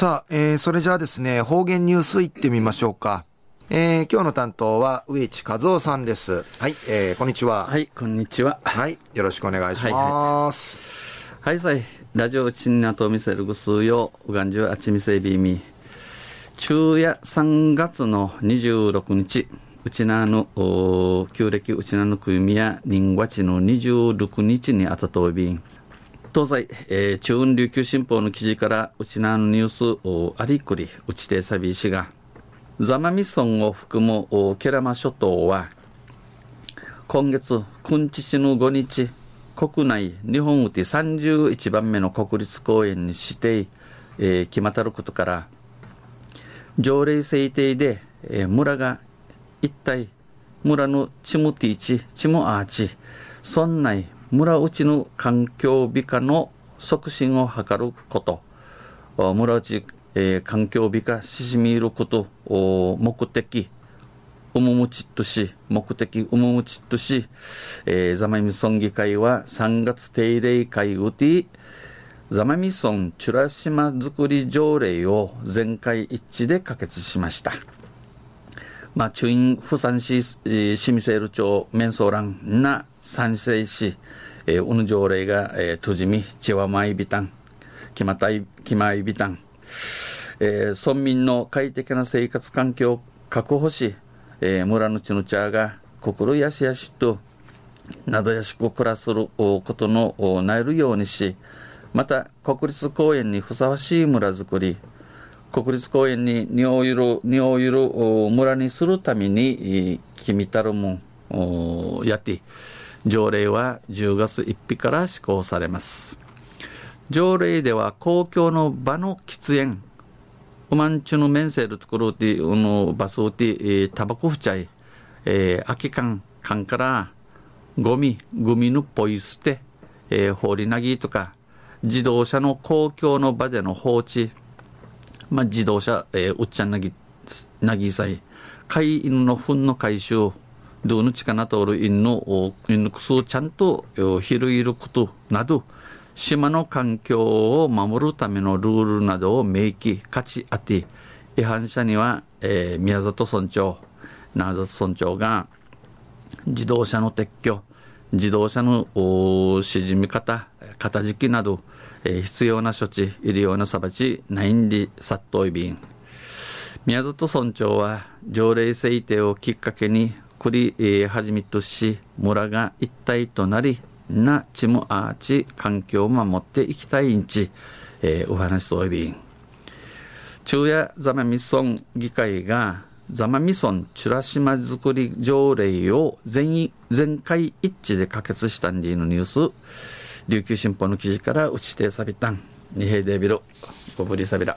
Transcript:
さあ、えー、それじゃあですね、方言ニュースいってみましょうか。えー、今日の担当は植地和夫さんです。はい、えー、こんにちは。はい、こんにちは。はい、よろしくお願いします。はい、はい、はい、ラジオチンナと見せるぐすうよ、うがんじゅうあちみせびみ。昼夜3月の26日、うちなの、旧暦うちなのくゆみや、人和地の26日にあたとびん。東西、えー、中雲琉球新報の記事からうちなのニュースありくりうちてさびしが座間味村を含むケラマ諸島は今月君父の5日国内日本うて31番目の国立公園に指定、えー、決またることから条例制定で、えー、村が一体村のチムティチチムアーチ村内村内の環境美化の促進を図ること村内、えー、環境美化ししみることを目的うむむちっとし目的うむむちっとし、えー、ザマミ村議会は3月定例会うてザマミ村チュラ島づくり条例を全会一致で可決しました。まあ、中院不産市、えー、シミセール町メンソーランな賛成し、えー、うぬ条例が、えー、とじみ、ちわまいびたん、きまたい、きまいびたん、えー、村民の快適な生活環境を確保し、えー、村のちの茶が心やしやしと、などやしく暮らすることのなえるようにし、また国立公園にふさわしい村づくり、国立公園に荷をゆる、荷をゆる村にするために、君たるもん、やって、条例は10月1日から施行されます。条例では公共の場の喫煙、ウマンチュのメンセルところで、のバスをて、タバコ不チャイ、えー、空き缶、缶からゴミ、ゴミのポイ捨て、えー、放り投げとか、自動車の公共の場での放置、まあ、自動車、えー、うっちゃんなぎ、なぎさい、飼い犬の糞の回収、どの力とおる犬の、犬のくすをちゃんと拾いることなど、島の環境を守るためのルールなどを明記、価値あて、違反者には、えー、宮里村長、長里村長が、自動車の撤去、自動車のしみ方、型時期など、えー、必要な処置、いるような裁ち、ないんで殺到いびん。宮里村長は条例制定をきっかけにくり、えー、はじめとし村が一体となりなちむあち環境を守っていきたいんち、えー、お話そういびん。昼夜ザマミソン議会がザマミソンチュラ島づくり条例を全全会一致で可決したんでのニュース。琉球新報の記事から打ちてさびた。ん二平デビルごぶりさびら